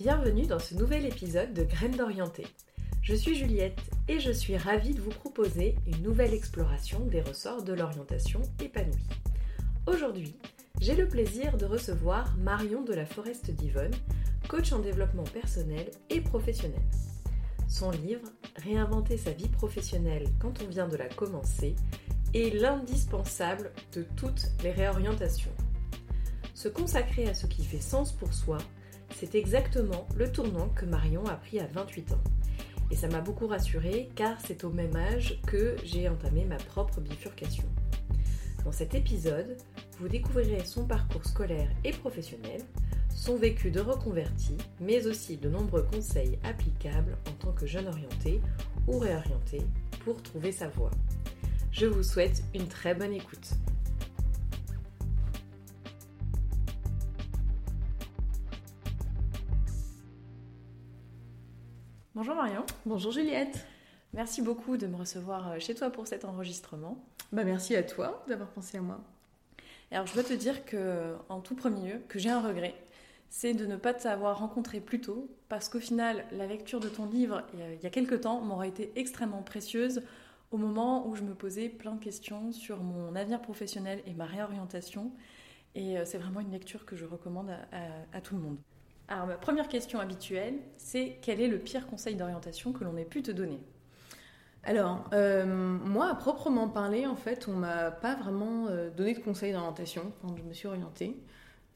Bienvenue dans ce nouvel épisode de Graines d'Orienté. Je suis Juliette et je suis ravie de vous proposer une nouvelle exploration des ressorts de l'orientation épanouie. Aujourd'hui, j'ai le plaisir de recevoir Marion de la Foreste d'Yvonne, coach en développement personnel et professionnel. Son livre, Réinventer sa vie professionnelle quand on vient de la commencer, est l'indispensable de toutes les réorientations. Se consacrer à ce qui fait sens pour soi c'est exactement le tournant que Marion a pris à 28 ans. Et ça m'a beaucoup rassurée car c'est au même âge que j'ai entamé ma propre bifurcation. Dans cet épisode, vous découvrirez son parcours scolaire et professionnel, son vécu de reconverti, mais aussi de nombreux conseils applicables en tant que jeune orienté ou réorienté pour trouver sa voie. Je vous souhaite une très bonne écoute. Bonjour Marion. Bonjour Juliette. Merci beaucoup de me recevoir euh, chez toi pour cet enregistrement. Bah merci à toi d'avoir pensé à moi. Alors je dois te dire que en tout premier lieu que j'ai un regret, c'est de ne pas t'avoir rencontré plus tôt parce qu'au final la lecture de ton livre il y a quelques temps m'aurait été extrêmement précieuse au moment où je me posais plein de questions sur mon avenir professionnel et ma réorientation et euh, c'est vraiment une lecture que je recommande à tout le monde. Alors ma première question habituelle, c'est quel est le pire conseil d'orientation que l'on ait pu te donner? Alors, euh, moi, à proprement parler, en fait, on m'a pas vraiment euh, donné de conseils d'orientation quand je me suis orientée.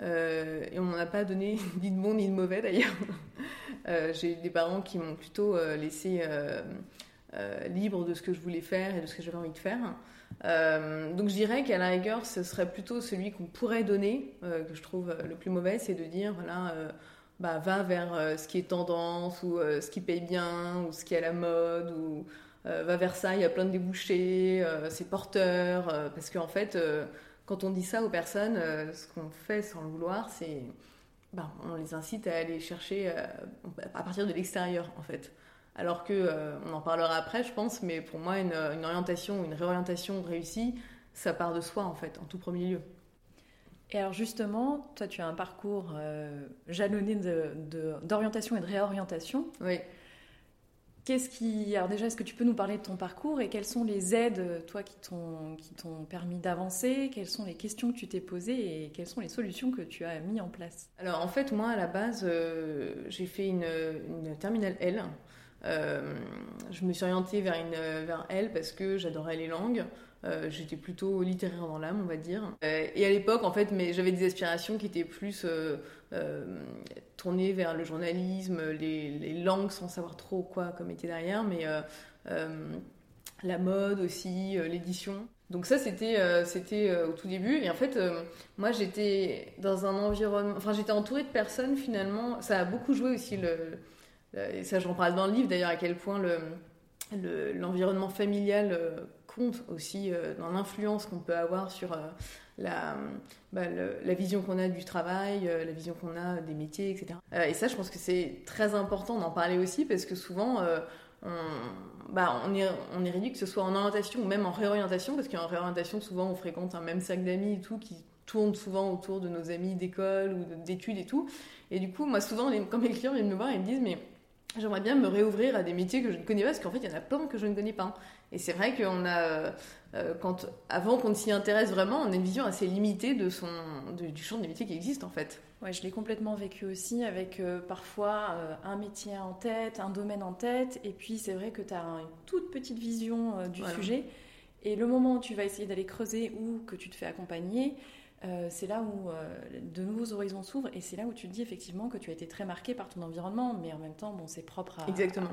Euh, et on m'en a pas donné ni de bon ni de mauvais d'ailleurs. J'ai des parents qui m'ont plutôt laissé libre de ce que je voulais faire et de ce que j'avais envie de faire. donc je dirais qu'à la rigueur, ce serait plutôt celui qu'on pourrait donner, que je trouve le plus mauvais, c'est de dire, voilà bah, va vers euh, ce qui est tendance ou euh, ce qui paye bien ou ce qui est à la mode ou euh, va vers ça, il y a plein de débouchés, c'est porteur. parce qu'en fait, quand on dit ça aux personnes, ce qu'on fait sans le vouloir, c'est bah, on les incite à aller chercher à partir de l'extérieur en fait. Alors que, on en parlera après, je pense, mais pour moi, une, une orientation, une réorientation réussie, ça part de soi en fait, en tout premier lieu. Et alors justement, toi tu as un parcours euh, jalonné d'orientation de, et de réorientation. Oui. Qu'est-ce qui... Alors déjà, est-ce que tu peux nous parler de ton parcours et quelles sont les aides, toi, qui t'ont permis d'avancer? Quelles sont les questions que tu t'es posées et quelles sont les solutions que tu as mis en place? Alors en fait, moi, à la base, euh, j'ai fait une, une, terminale L. Euh, je me suis orientée vers, une, vers L parce que j'adorais les langues. Euh, j'étais plutôt littéraire dans l'âme, on va dire. Euh, et à l'époque, en fait, j'avais des aspirations qui étaient plus euh, tournées vers le journalisme, les, langues, sans savoir trop quoi comme était derrière, mais la mode aussi, l'édition. Donc ça, c'était c'était au tout début. Et en fait, moi, j'étais dans un environnement... Enfin, j'étais entourée de personnes, finalement. Ça a beaucoup joué aussi, le, et ça, j'en parle dans le livre, d'ailleurs, à quel point l'environnement familial compte aussi euh, dans l'influence qu'on peut avoir sur euh, la, bah, la, vision qu'on a du travail, euh, la vision qu'on a des métiers, etc. et ça, je pense que c'est très important d'en parler aussi parce que souvent, on, bah, on, est, on est réduit que ce soit en orientation ou même en réorientation, parce qu'en réorientation, souvent, on fréquente un même sac d'amis et tout qui tourne souvent autour de nos amis d'école ou d'études et tout. Et du coup, moi, souvent, quand mes clients viennent me voir, ils me disent, mais j'aimerais bien me réouvrir à des métiers que je ne connais pas, parce qu'en fait, il y en a plein que je ne connais pas. Et c'est vrai qu'on a, euh, quand, avant qu'on s'y intéresse vraiment, on a une vision assez limitée de son, du champ des métiers qui existent en fait. Ouais, je l'ai complètement vécu aussi avec euh, parfois euh, un métier en tête, un domaine en tête, et puis c'est vrai que tu as une toute petite vision du sujet, et le moment où tu vas essayer d'aller creuser ou que tu te fais accompagner, euh, c'est là où euh, de nouveaux horizons s'ouvrent et c'est là où tu te dis effectivement que tu as été très marqué par ton environnement, mais en même temps, bon, c'est propre à,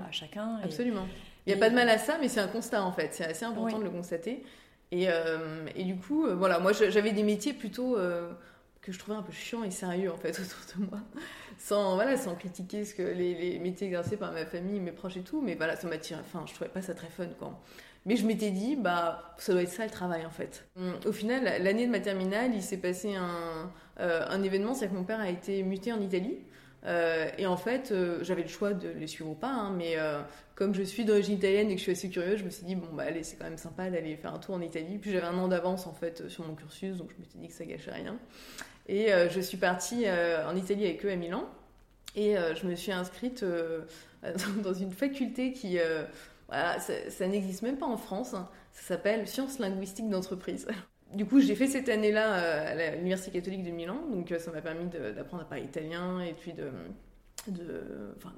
à, chacun. Absolument. Il n'y a pas de mal à ça, mais c'est un constat en fait. C'est assez important de le constater. Et, euh, et du coup, voilà, moi j'avais des métiers plutôt que je trouvais un peu chiants et sérieux en fait autour de moi, sans voilà, sans critiquer ce que les, les métiers exercés par ma famille, mes proches et tout, mais voilà, ça m'attirait. Enfin, je trouvais pas ça très fun quoi. Mais je m'étais dit, bah, ça doit être ça le travail en fait. Hum, au final, l'année de ma terminale, il s'est passé un, euh, un événement, c'est que mon père a été muté en Italie. Euh, et en fait, euh, j'avais le choix de les suivre ou pas, hein, mais comme je suis d'origine italienne et que je suis assez curieuse, je me suis dit, bon, bah allez, c'est quand même sympa d'aller faire un tour en Italie. Puis j'avais un an d'avance en fait sur mon cursus, donc je me suis dit que ça gâchait rien. Et je suis partie en Italie avec eux à Milan. Et je me suis inscrite dans une faculté qui voilà, ça, n'existe même pas en France. Hein. Ça s'appelle Sciences linguistiques d'entreprise. Du coup, j'ai fait cette année-là euh, à l'Université catholique de Milan, donc euh, ça m'a permis d'apprendre à parler italien et puis de,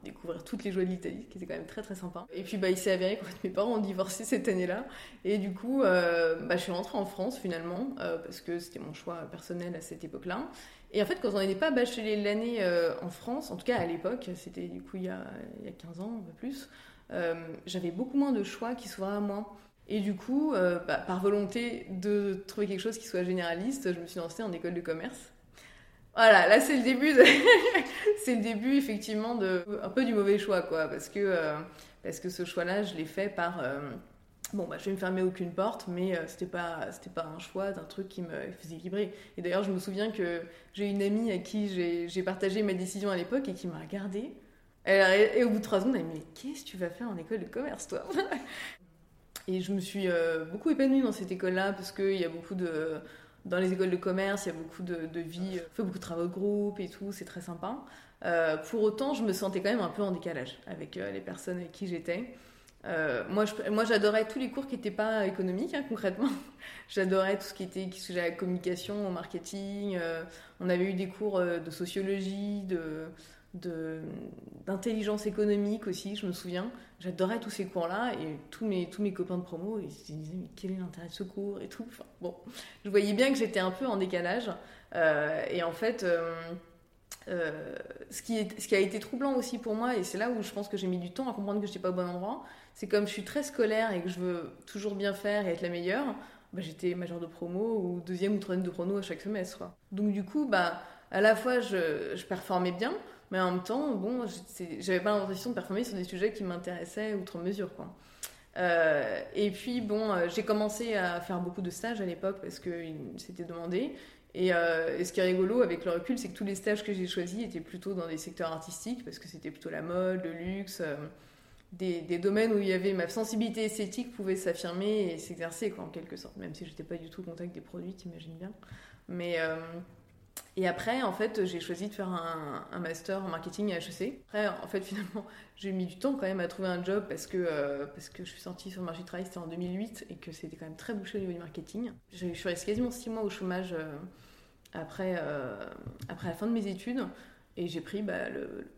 découvrir toutes les joies de l'Italie, qui était quand même très très sympa. Et puis bah, il s'est avéré fait mes parents ont divorcé cette année-là, et du coup euh, bah, je suis rentrée en France finalement, parce que c'était mon choix personnel à cette époque-là. Et en fait, quand on n'était pas bachelier l'année en France, en tout cas à l'époque, c'était du coup il y, a, il y a 15 ans, un peu plus, j'avais beaucoup moins de choix qui s'ouvraient à moi. Et du coup, euh, bah, par volonté de trouver quelque chose qui soit généraliste, je me suis lancée en école de commerce. Voilà, là c'est le début, c'est le début effectivement de un peu du mauvais choix quoi, parce que euh, parce que ce choix-là, je l'ai fait par bon bah je vais me fermer aucune porte, mais c'était pas c'était pas un choix d'un truc qui me faisait vibrer. Et d'ailleurs, je me souviens que j'ai une amie à qui j'ai partagé ma décision à l'époque et qui m'a regardée et au bout de trois secondes, elle m'a dit Mais qu'est-ce que tu vas faire en école de commerce, toi Et je me suis euh, beaucoup épanouie dans cette école-là parce qu'il y a beaucoup de. Dans les écoles de commerce, il y a beaucoup de, vie. On fait beaucoup de travaux de groupe et tout, c'est très sympa. Euh, pour autant, je me sentais quand même un peu en décalage avec euh, les personnes avec qui j'étais. moi, moi, j'adorais tous les cours qui n'étaient pas économiques, hein, concrètement. j'adorais tout ce qui était sujet à la communication, au marketing. on avait eu des cours de sociologie, de, d'intelligence économique aussi, je me souviens. J'adorais tous ces cours-là et tous mes, tous mes copains de promo, ils se disaient mais quel est l'intérêt de ce cours et tout. Enfin, bon, je voyais bien que j'étais un peu en décalage. Euh, et en fait, euh, euh, ce, qui ce qui a été troublant aussi pour moi, et c'est là où je pense que j'ai mis du temps à comprendre que je n'étais pas au bon endroit, c'est comme je suis très scolaire et que je veux toujours bien faire et être la meilleure, bah, j'étais majeure de promo ou deuxième ou troisième de promo à chaque semestre. Donc du coup, bah, à la fois je, je performais bien, mais en même temps, bon, j'avais pas l'impression de performer sur des sujets qui m'intéressaient outre mesure, quoi. Euh, et puis, bon, euh, j'ai commencé à faire beaucoup de stages à l'époque parce que s'était demandé. Euh, et, ce qui est rigolo avec le recul, c'est que tous les stages que j'ai choisis étaient plutôt dans des secteurs artistiques parce que c'était plutôt la mode, le luxe, des, des, domaines où il y avait ma sensibilité esthétique pouvait s'affirmer et s'exercer, quoi, en quelque sorte. Même si j'étais pas du tout au contact des produits, t'imagines bien. Mais et après, en fait, j'ai choisi de faire un, master en marketing à HEC. Après, en fait, finalement, j'ai mis du temps quand même à trouver un job parce que, euh, parce que je suis sortie sur le marché du travail, c'était en 2008 et que c'était quand même très bouché au niveau du marketing. Je suis restée quasiment six mois au chômage euh, après, euh, après la fin de mes études et j'ai pris, bah,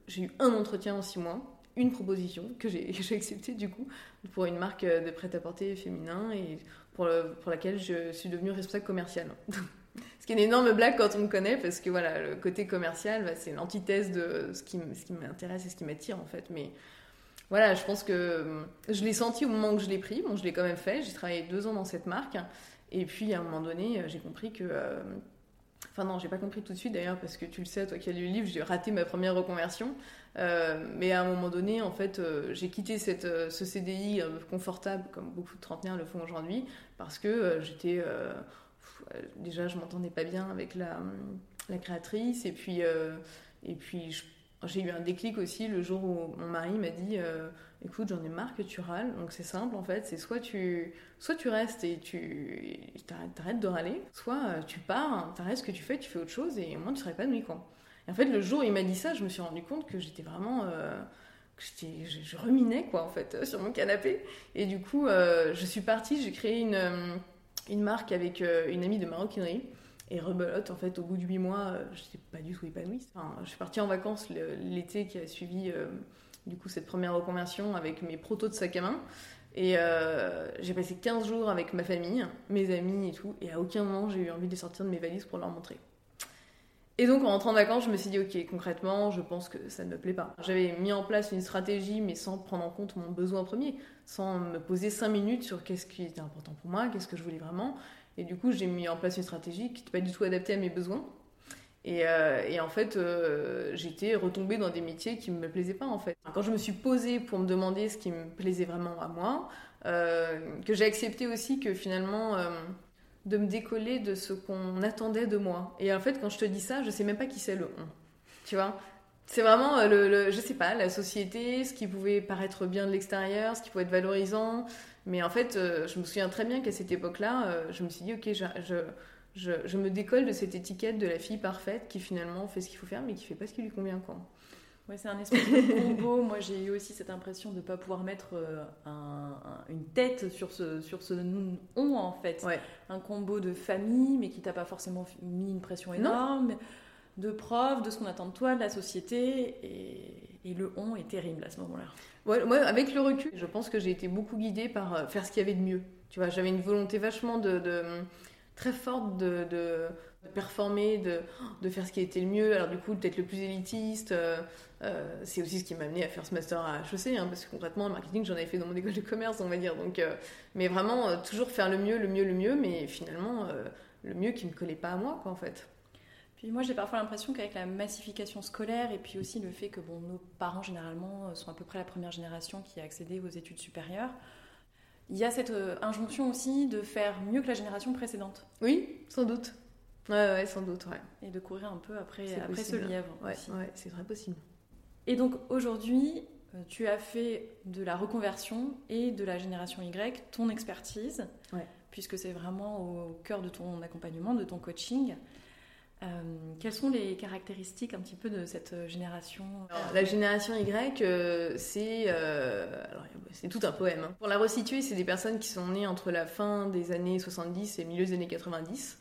j'ai eu un entretien en six mois, une proposition que j'ai acceptée du coup pour une marque de prêt-à-porter féminin et pour, pour laquelle je suis devenue responsable commerciale. Ce qui est une énorme blague quand on me connaît, parce que voilà, le côté commercial, bah, c'est l'antithèse de ce qui, m'intéresse et ce qui m'attire en fait. Mais voilà, je pense que hum, je l'ai senti au moment où je l'ai pris. Bon, je l'ai quand même fait. J'ai travaillé deux ans dans cette marque. Et puis à un moment donné, euh, j'ai compris que. Euh, enfin, non, j'ai pas compris tout de suite d'ailleurs, parce que tu le sais, toi qui as lu le livre, j'ai raté ma première reconversion. Euh, mais à un moment donné, en fait, j'ai quitté cette, ce CDI confortable, comme beaucoup de trentenaires le font aujourd'hui, parce que j'étais euh, déjà je m'entendais pas bien avec la, créatrice. Et puis euh, et puis j'ai eu un déclic aussi le jour où mon mari m'a dit euh, écoute j'en ai marre que tu râles. Donc c'est simple en fait. C'est soit tu soit tu restes et tu t'arrêtes de râler soit tu pars t'arrêtes ce que tu fais tu fais autre chose et au moins tu serais nuit quoi. Et en fait le jour où il m'a dit ça je me suis rendu compte que j'étais vraiment je, je, ruminais quoi en fait sur mon canapé. Et du coup, je suis partie, j'ai créé une, une marque avec une amie de maroquinerie. Et rebelote, en fait, au bout de huit mois, je n'étais pas du tout épanouie. Enfin, je suis partie en vacances l'été qui a suivi du coup cette première reconversion avec mes protos de sac à main. Et euh, j'ai passé 15 jours avec ma famille, mes amis et tout, et à aucun moment j'ai eu envie de sortir de mes valises pour leur montrer. Et donc en rentrant vacances, je me suis dit, ok, concrètement, je pense que ça ne me plaît pas. J'avais mis en place une stratégie, mais sans prendre en compte mon besoin premier, sans me poser 5 minutes sur qu'est-ce qui était important pour moi, qu'est-ce que je voulais vraiment. Et du coup, j'ai mis en place une stratégie qui n'était pas du tout adaptée à mes besoins. Euh, et, en fait, euh, j'étais retombée dans des métiers qui ne me plaisaient pas en fait. Quand je me suis posée pour me demander ce qui me plaisait vraiment à moi, euh, que j'ai accepté aussi que finalement de me décoller de ce qu'on attendait de moi. Et en fait, quand je te dis ça, je sais même pas qui c'est le on. Tu vois? C'est vraiment le, je sais pas, la société, ce qui pouvait paraître bien de l'extérieur, ce qui pouvait être valorisant. Mais en fait, je me souviens très bien qu'à cette époque-là, je me suis dit, ok, je je, me décolle de cette étiquette de la fille parfaite qui finalement fait ce qu'il faut faire mais qui fait pas ce qui lui convient quoi. Ouais, c'est un espèce de combo. Moi, j'ai eu aussi cette impression de ne pas pouvoir mettre euh, une tête sur ce, sur ce on, en fait. Ouais. Un combo de famille, mais qui t'a pas forcément mis une pression énorme, de prof, de ce qu'on attend de toi, de la société. Et, et le on est terrible à ce moment-là. Ouais, moi, avec le recul, je pense que j'ai été beaucoup guidée par euh, faire ce qu'il y avait de mieux. Tu vois, j'avais une volonté vachement de très forte de, de, performer, de, de, faire ce qui était le mieux. Alors du coup, peut-être le plus élitiste. Euh, euh, c'est aussi ce qui m'a amené à faire ce master à HEC, hein, parce que concrètement, le marketing, j'en avais fait dans mon école de commerce, on va dire. Donc, euh, mais vraiment, toujours faire le mieux, le mieux, le mieux, mais finalement, le mieux qui ne me collait pas à moi, quoi, en fait. Puis moi, j'ai parfois l'impression qu'avec la massification scolaire et puis aussi le fait que bon, nos parents, généralement, sont à peu près la première génération qui a accédé aux études supérieures, il y a cette euh, injonction aussi de faire mieux que la génération précédente. Oui, sans doute. Ouais, ouais, sans doute, ouais. Et de courir un peu après, après ce lièvre ouais, Ouais, c'est très possible. Et donc aujourd'hui, euh, tu as fait de la reconversion et de la génération Y ton expertise, ouais. puisque c'est vraiment au cœur de ton accompagnement, de ton coaching. Euh, quelles sont les caractéristiques un petit peu de cette euh, génération? La génération Y, euh, c'est c'est tout un poème. Hein. Pour la resituer, c'est des personnes qui sont nées entre la fin des années 70 et milieu des années 90.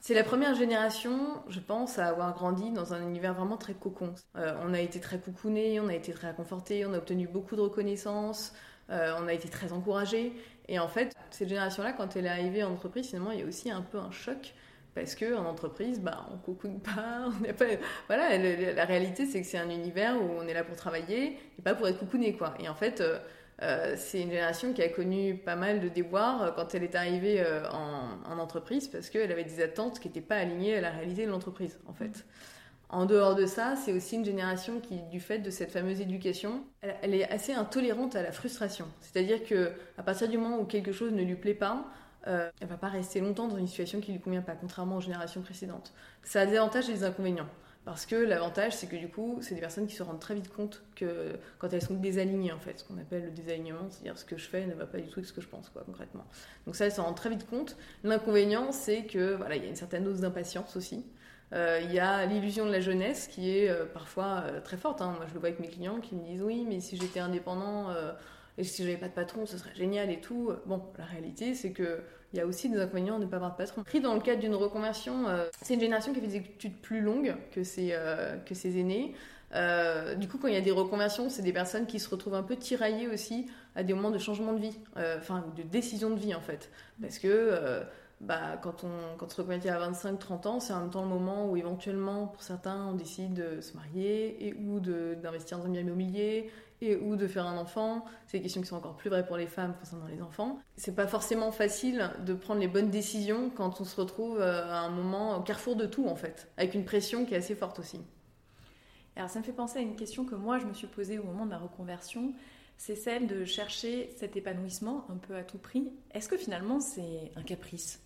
C'est la première génération, je pense, à avoir grandi dans un univers vraiment très cocon. on a été très coucouné, on a été très réconforté, on a obtenu beaucoup de reconnaissance, on a été très encouragé. Et en fait, cette génération-là, quand elle est arrivée en entreprise, finalement, il y a aussi un peu un choc parce que en entreprise, bah, on coucouille pas, on pas. Voilà, la réalité, c'est que c'est un univers où on est là pour travailler et pas pour être coucouné, quoi. Et en fait, euh, euh, c'est une génération qui a connu pas mal de déboires euh, quand elle est arrivée en, entreprise parce qu'elle avait des attentes qui n'étaient pas alignées à la réalité de l'entreprise, en fait. En dehors de ça, c'est aussi une génération qui, du fait de cette fameuse éducation, elle, elle est assez intolérante à la frustration. C'est-à-dire que à partir du moment où quelque chose ne lui plaît pas, euh, elle va pas rester longtemps dans une situation qui lui convient pas, contrairement aux générations précédentes. Ça a des avantages et des inconvénients. Parce que l'avantage, c'est que du coup, c'est des personnes qui se rendent très vite compte que quand elles sont désalignées, en fait, ce qu'on appelle le désalignement, c'est-à-dire ce que je fais ne va pas du tout avec ce que je pense, concrètement. Donc ça, elles se rendent très vite compte. L'inconvénient, c'est que voilà, il y a une certaine dose d'impatience aussi. Euh, il y a l'illusion de la jeunesse qui est euh, parfois euh, très forte. Hein. Moi, je le vois avec mes clients qui me disent oui, mais si j'étais indépendant et si j'avais pas de patron, ce serait génial et tout. Bon, la réalité, c'est que il y a aussi des inconvénients de ne pas avoir de patron. Pris dans le cadre d'une reconversion, euh, c'est une génération qui fait des études plus longues que ses, euh, que aînés. Euh, du coup, quand il y a des reconversions, c'est des personnes qui se retrouvent un peu tiraillées aussi à des moments de changement de vie, enfin de décision de vie en fait. Parce que bah, quand, on, quand on se reconvertit à 25-30 ans, c'est en même temps le moment où éventuellement, pour certains, on décide de se marier et ou d'investir dans un bien immobilier et ou de faire un enfant. C'est des questions qui sont encore plus vraies pour les femmes concernant les enfants. C'est pas forcément facile de prendre les bonnes décisions quand on se retrouve euh, à un moment au carrefour de tout en fait, avec une pression qui est assez forte aussi. Alors ça me fait penser à une question que moi je me suis posée au moment de ma reconversion, c'est celle de chercher cet épanouissement un peu à tout prix. Est-ce que finalement c'est un caprice?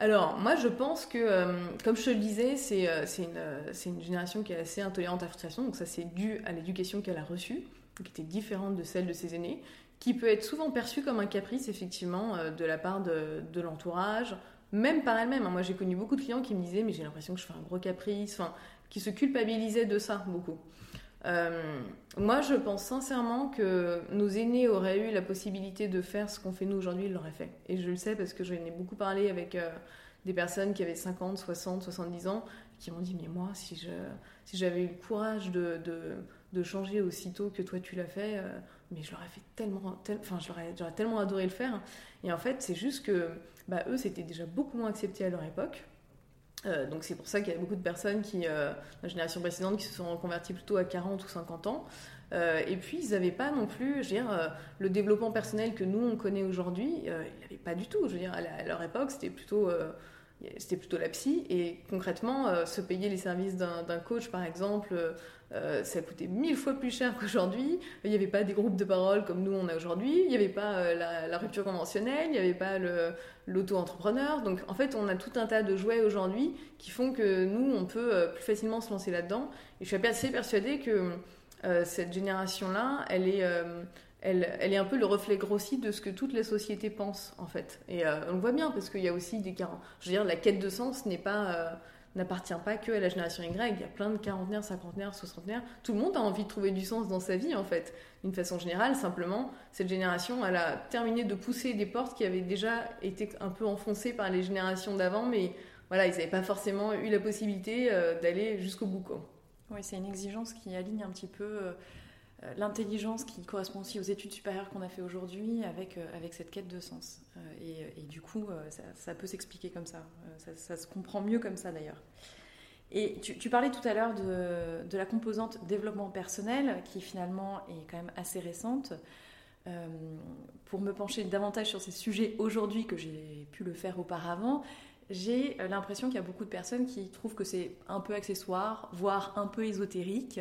Alors, moi, je pense que, euh, comme je te le disais, c'est euh, une, une, génération qui est assez intolérante à la frustration. Donc, ça, c'est dû à l'éducation qu'elle a reçue, qui était différente de celle de ses aînés, qui peut être souvent perçue comme un caprice, effectivement, euh, de la part de, de l'entourage, même par elle-même. Hein. Moi, j'ai connu beaucoup de clients qui me disaient, mais j'ai l'impression que je fais un gros caprice, enfin, qui se culpabilisaient de ça beaucoup. Moi, je pense sincèrement que nos aînés auraient eu la possibilité de faire ce qu'on fait nous aujourd'hui, ils l'auraient fait. Et je le sais parce que j'en ai beaucoup parlé avec des personnes qui avaient 50, 60, 70 ans, qui m'ont dit, mais moi, si je si j'avais eu le courage de, de, changer aussitôt que toi tu l'as fait, euh, mais je l'aurais fait tellement, enfin j'aurais, j'aurais tellement adoré le faire. Et en fait, c'est juste que bah, eux, c'était déjà beaucoup moins accepté à leur époque. Euh, donc c'est pour ça qu'il y a beaucoup de personnes qui, euh, la génération précédente, qui se sont reconverties plutôt à 40 ou 50 ans. et puis ils n'avaient pas non plus, je veux dire, le développement personnel que nous on connaît aujourd'hui, ils n'avaient pas du tout. Je veux dire, à, leur époque, c'était plutôt c'était plutôt la psy. Et concrètement, euh, se payer les services d'un coach, par exemple, euh, ça coûtait mille fois plus cher qu'aujourd'hui. Il n'y avait pas des groupes de parole comme nous on a aujourd'hui. Il n'y avait pas euh, la, rupture conventionnelle. Il n'y avait pas l'auto-entrepreneur. Donc en fait, on a tout un tas de jouets aujourd'hui qui font que nous, on peut plus facilement se lancer là-dedans. Et je suis assez persuadée que cette génération-là, elle est elle, est un peu le reflet grossi de ce que toute la société pense, en fait. Et euh, on le voit bien, parce qu'il y a aussi des... Je veux dire, la quête de sens. Euh, n'appartient pas que à la génération Y. Il y a plein de quarantenaires, cinquantenaires, soixantenaires. Tout le monde a envie de trouver du sens dans sa vie, en fait. D'une façon générale, simplement, cette génération, elle a terminé de pousser des portes qui avaient déjà été un peu enfoncées par les générations d'avant, mais voilà, ils n'avaient pas forcément eu la possibilité euh, d'aller jusqu'au bout. Oui, c'est une exigence qui aligne un petit peu l'intelligence qui correspond aussi aux études supérieures qu'on a fait aujourd'hui avec, euh, avec cette quête de sens. Euh, et, du coup, ça, peut s'expliquer comme ça. ça. se comprend mieux comme ça d'ailleurs. Et tu, parlais tout à l'heure de, de, la composante développement personnel qui finalement est quand même assez récente. pour me pencher davantage sur ces sujets aujourd'hui que j'ai pu le faire auparavant, j'ai l'impression qu'il y a beaucoup de personnes qui trouvent que c'est un peu accessoire, voire un peu ésotérique.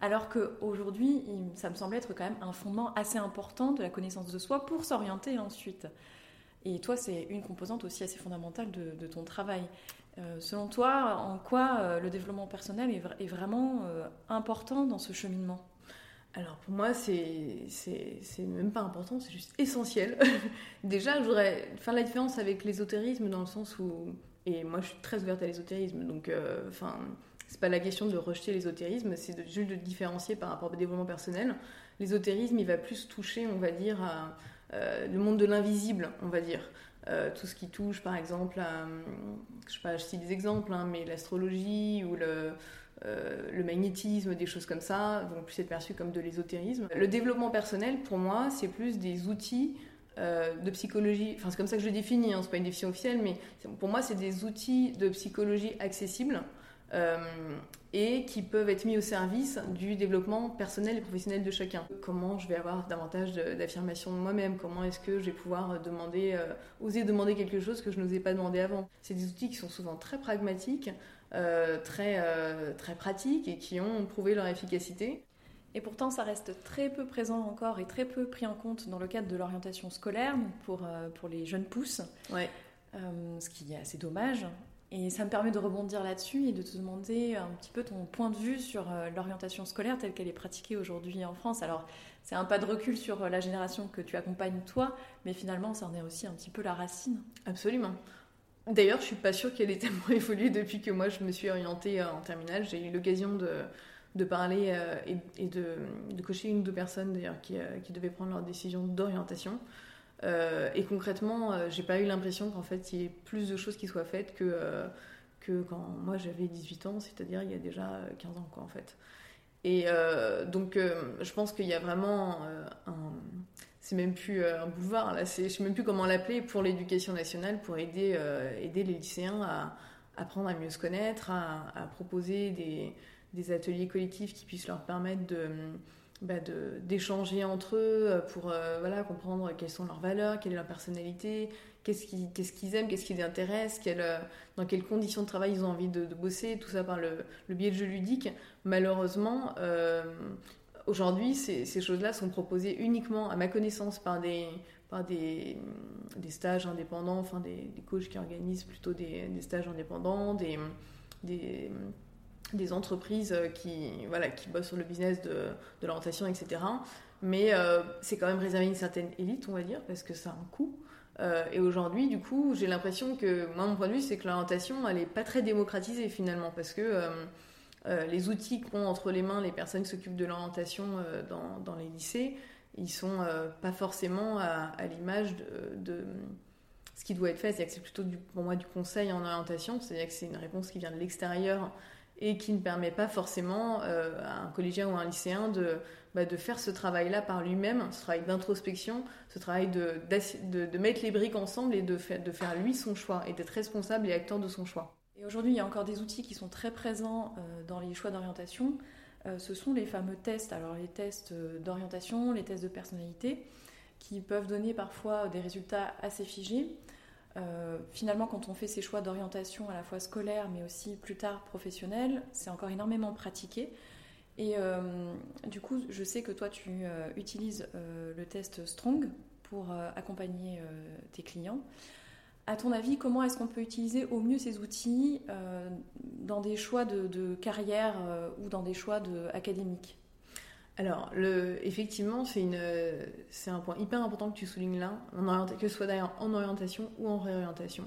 Alors qu'aujourd'hui, ça me semble être quand même un fondement assez important de la connaissance de soi pour s'orienter ensuite. Et toi, c'est une composante aussi assez fondamentale de, ton travail. Euh, selon toi, en quoi euh, le développement personnel est, vraiment euh, important dans ce cheminement? Alors pour moi, c'est même pas important, c'est juste essentiel. Déjà, je voudrais faire la différence avec l'ésotérisme dans le sens où, et moi je suis très ouverte à l'ésotérisme, donc enfin, c'est pas la question de rejeter l'ésotérisme, c'est juste de différencier par rapport au développement personnel. L'ésotérisme, il va plus toucher, on va dire, euh, le monde de l'invisible, on va dire. Euh, tout ce qui touche, par exemple, à, je sais pas, je cite des exemples, hein, mais l'astrologie ou le, euh, le magnétisme, des choses comme ça, vont plus être perçus comme de l'ésotérisme. Le développement personnel, pour moi, c'est plus des outils de psychologie, enfin c'est comme ça que je le définis, hein, c'est pas une définition officielle, mais pour moi c'est des outils de psychologie accessibles et qui peuvent être mis au service du développement personnel et professionnel de chacun. Comment je vais avoir davantage d'affirmation de, moi-même? Comment est-ce que je vais pouvoir demander, euh, oser demander quelque chose que je n'osais pas demander avant? C'est des outils qui sont souvent très pragmatiques, euh, très, très pratiques et qui ont prouvé leur efficacité. Et pourtant, ça reste très peu présent encore et très peu pris en compte dans le cadre de l'orientation scolaire pour, pour les jeunes pousses. Ouais. ce qui est assez dommage. Et ça me permet de rebondir là-dessus et de te demander un petit peu ton point de vue sur euh, l'orientation scolaire telle qu'elle est pratiquée aujourd'hui en France. Alors, c'est un pas de recul sur euh, la génération que tu accompagnes toi, mais finalement, ça en est aussi un petit peu la racine. Absolument. D'ailleurs, je suis pas sûre qu'elle ait tellement évolué depuis que moi je me suis orientée euh, en terminale. J'ai eu l'occasion de, de, parler et, de, cocher une ou deux personnes d'ailleurs qui, qui devaient prendre leur décision d'orientation. Euh, et concrètement, euh, j'ai pas eu l'impression qu'en fait il y ait plus de choses qui soient faites que, euh, que quand moi j'avais 18 ans, c'est-à-dire il y a déjà 15 ans quoi en fait. Et donc je pense qu'il y a vraiment un. C'est même plus un boulevard, je sais même plus comment l'appeler pour l'éducation nationale, pour aider, aider les lycéens à apprendre à mieux se connaître, à, à proposer des, des, ateliers collectifs qui puissent leur permettre de bah, d'échanger entre eux euh, pour euh, voilà, comprendre quelles sont leurs valeurs, quelle est leur personnalité, qu'est-ce qu'ils qu'est-ce qu'ils aiment, qu'est-ce qui les intéresse, euh, dans quelles conditions de travail ils ont envie de, bosser, tout ça par le, le, biais de jeux ludiques. Malheureusement, aujourd'hui, ces, ces choses-là sont proposées uniquement, à ma connaissance, par des, par des, des stages indépendants, enfin des, des coachs qui organisent plutôt des, des stages indépendants, des, des entreprises euh, qui, voilà, qui bossent sur le business de, de l'orientation, etc. Mais euh, c'est quand même réservé à une certaine élite, on va dire, parce que ça a un coût. Euh, et aujourd'hui, du coup, j'ai l'impression que, moi, mon point de vue, c'est que l'orientation, elle n'est pas très démocratisée finalement, parce que les outils qu'ont entre les mains les personnes qui s'occupent de l'orientation dans, dans, les lycées, ils sont pas forcément à, l'image de, ce qui doit être fait. C'est-à-dire que c'est plutôt pour moi du conseil en orientation, c'est-à-dire que c'est une réponse qui vient de l'extérieur et qui ne permet pas forcément à un collégien ou à un lycéen de bah, de faire ce travail-là par lui-même, ce travail d'introspection, ce travail de, mettre les briques ensemble et de, faire lui son choix et d'être responsable et acteur de son choix. Et aujourd'hui, il y a encore des outils qui sont très présents euh, dans les choix d'orientation. Euh, ce sont les fameux tests, alors les tests euh, d'orientation, les tests de personnalité, qui peuvent donner parfois des résultats assez figés. Finalement, quand on fait ces choix d'orientation à la fois scolaire, mais aussi plus tard professionnel, c'est encore énormément pratiqué. Et euh, du coup, je sais que toi, tu euh, utilises euh, le test Strong pour accompagner tes clients. À ton avis, comment est-ce qu'on peut utiliser au mieux ces outils dans des choix de, carrière ou dans des choix de, académiques? Alors, effectivement, c'est un point hyper important que tu soulignes là, que ce soit d'ailleurs en orientation ou en réorientation.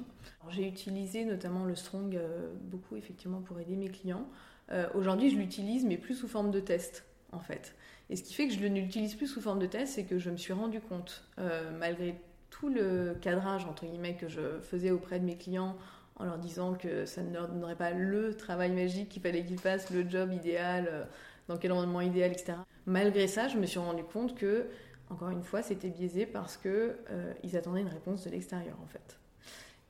J'ai utilisé notamment le Strong beaucoup effectivement pour aider mes clients. Euh, aujourd'hui, je l'utilise, mais plus sous forme de test, en fait. Et ce qui fait que je ne l'utilise plus sous forme de test, c'est que je me suis rendu compte, euh, malgré tout le cadrage, entre guillemets, que je faisais auprès de mes clients, en leur disant que ça ne leur donnerait pas le travail magique qu'il fallait qu'ils fassent, le job idéal, euh, dans quel environnement idéal, etc. Malgré ça, je me suis rendu compte que, encore une fois, c'était biaisé parce que ils attendaient une réponse de l'extérieur, en fait.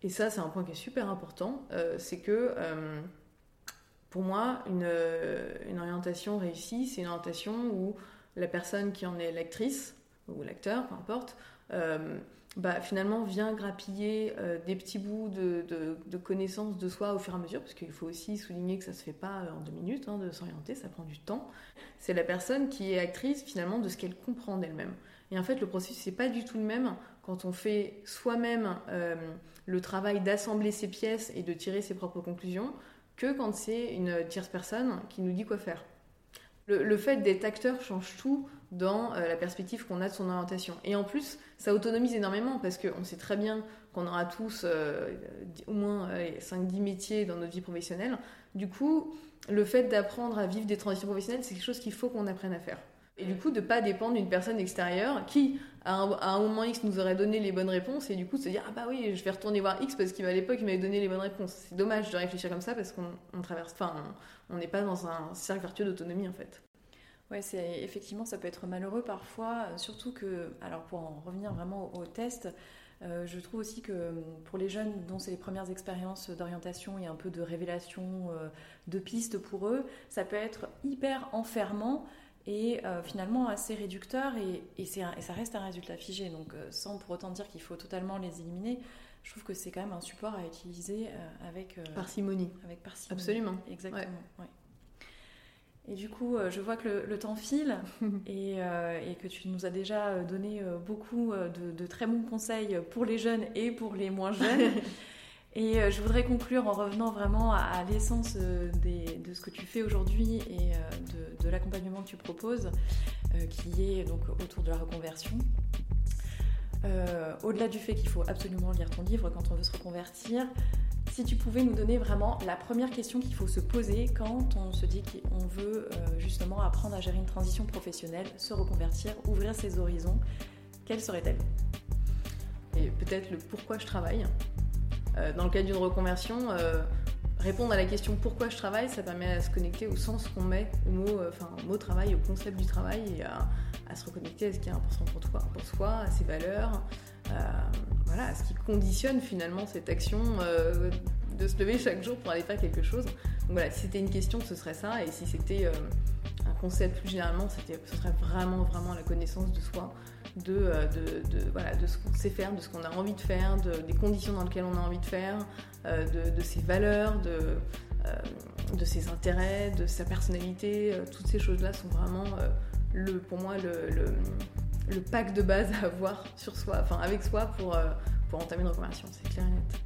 Et ça, c'est un point qui est super important, c'est que pour moi, euh, une, orientation réussie, c'est une orientation où la personne qui en est l'actrice, ou l'acteur, peu importe, euh, bah, finalement vient grappiller euh, des petits bouts de, connaissances de soi au fur et à mesure, parce qu'il faut aussi souligner que ça se fait pas en deux minutes hein, de s'orienter, ça prend du temps. C'est la personne qui est actrice finalement de ce qu'elle comprend d'elle-même. Et en fait, le processus n'est pas du tout le même quand on fait soi-même le travail d'assembler ses pièces et de tirer ses propres conclusions, que quand c'est une tierce personne qui nous dit quoi faire. Le, fait d'être acteur change tout dans euh, la perspective qu'on a de son orientation. Et en plus, ça autonomise énormément parce qu'on sait très bien qu'on aura tous euh, au moins 5-10 métiers dans notre vie professionnelle. Du coup, le fait d'apprendre à vivre des transitions professionnelles, c'est quelque chose qu'il faut qu'on apprenne à faire. Et du coup, de ne pas dépendre d'une personne extérieure qui, à un, moment X, nous aurait donné les bonnes réponses et du coup se dire Ah bah oui, je vais retourner voir X parce qu'à l'époque, il m'avait donné les bonnes réponses. C'est dommage de réfléchir comme ça parce qu'on traverse, enfin, on n'est pas dans un cercle vertueux d'autonomie en fait. Ouais, c'est effectivement, ça peut être malheureux parfois, surtout que, alors pour en revenir vraiment au, test, euh, je trouve aussi que pour les jeunes dont c'est les premières expériences d'orientation et un peu de révélation euh, de pistes pour eux, ça peut être hyper enfermant et euh, finalement assez réducteur et, et, ça reste un résultat figé. Donc euh, sans pour autant dire qu'il faut totalement les éliminer, je trouve que c'est quand même un support à utiliser euh, avec parcimonie. Avec parcimonie. Absolument. Exactement. Et du coup, je vois que le, temps file et, et, que tu nous as déjà donné beaucoup de, de, très bons conseils pour les jeunes et pour les moins jeunes. Et euh, je voudrais conclure en revenant vraiment à, l'essence euh, de ce que tu fais aujourd'hui et euh, de, l'accompagnement que tu proposes, qui est donc autour de la reconversion. Au-delà du fait qu'il faut absolument lire ton livre quand on veut se reconvertir, si tu pouvais nous donner vraiment la première question qu'il faut se poser quand on se dit qu'on veut justement apprendre à gérer une transition professionnelle, se reconvertir, ouvrir ses horizons, quelle serait-elle? Et peut-être le pourquoi je travaille. Euh, dans le cadre d'une reconversion, euh, répondre à la question pourquoi je travaille, ça permet à se connecter au sens qu'on met au mot, euh, travail, au concept du travail et à, se reconnecter à ce qui est important pour, toi, pour soi, à ses valeurs, voilà, à ce qui conditionne finalement cette action de se lever chaque jour pour aller faire quelque chose. Donc voilà, si c'était une question, ce serait ça, et si c'était un concept plus généralement, ce serait vraiment, vraiment la connaissance de soi, euh, de, de, voilà, de ce qu'on sait faire, de ce qu'on a envie de faire, des conditions dans lesquelles on a envie de faire, euh, de, ses valeurs, de, euh, de ses intérêts, de sa personnalité. toutes ces choses-là sont vraiment, le, pour moi, le, le, pack de base à avoir sur soi, enfin avec soi pour, pour entamer une reconversion, c'est clair et net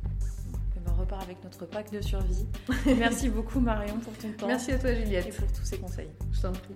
ben, on repart avec notre pack de survie. Merci beaucoup Marion pour ton temps. Merci à toi Juliette. Et pour tous ces conseils. Je t'en prie.